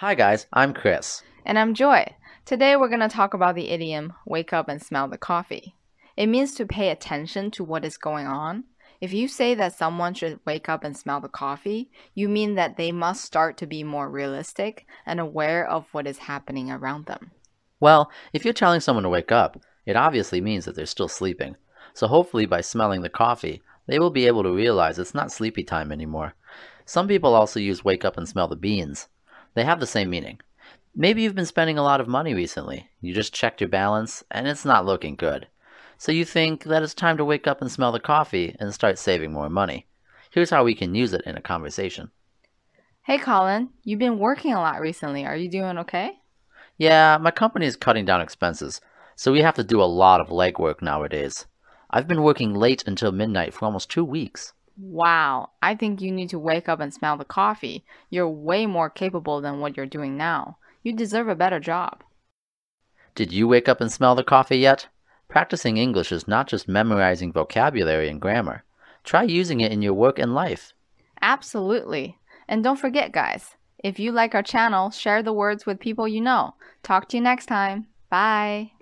Hi, guys, I'm Chris. And I'm Joy. Today we're going to talk about the idiom wake up and smell the coffee. It means to pay attention to what is going on. If you say that someone should wake up and smell the coffee, you mean that they must start to be more realistic and aware of what is happening around them. Well, if you're telling someone to wake up, it obviously means that they're still sleeping. So hopefully, by smelling the coffee, they will be able to realize it's not sleepy time anymore. Some people also use wake up and smell the beans. They have the same meaning. Maybe you've been spending a lot of money recently. You just checked your balance, and it's not looking good. So you think that it's time to wake up and smell the coffee and start saving more money. Here's how we can use it in a conversation. Hey Colin, you've been working a lot recently. Are you doing okay? Yeah, my company is cutting down expenses, so we have to do a lot of legwork nowadays. I've been working late until midnight for almost two weeks. Wow, I think you need to wake up and smell the coffee. You're way more capable than what you're doing now. You deserve a better job. Did you wake up and smell the coffee yet? Practicing English is not just memorizing vocabulary and grammar. Try using it in your work and life. Absolutely. And don't forget, guys, if you like our channel, share the words with people you know. Talk to you next time. Bye.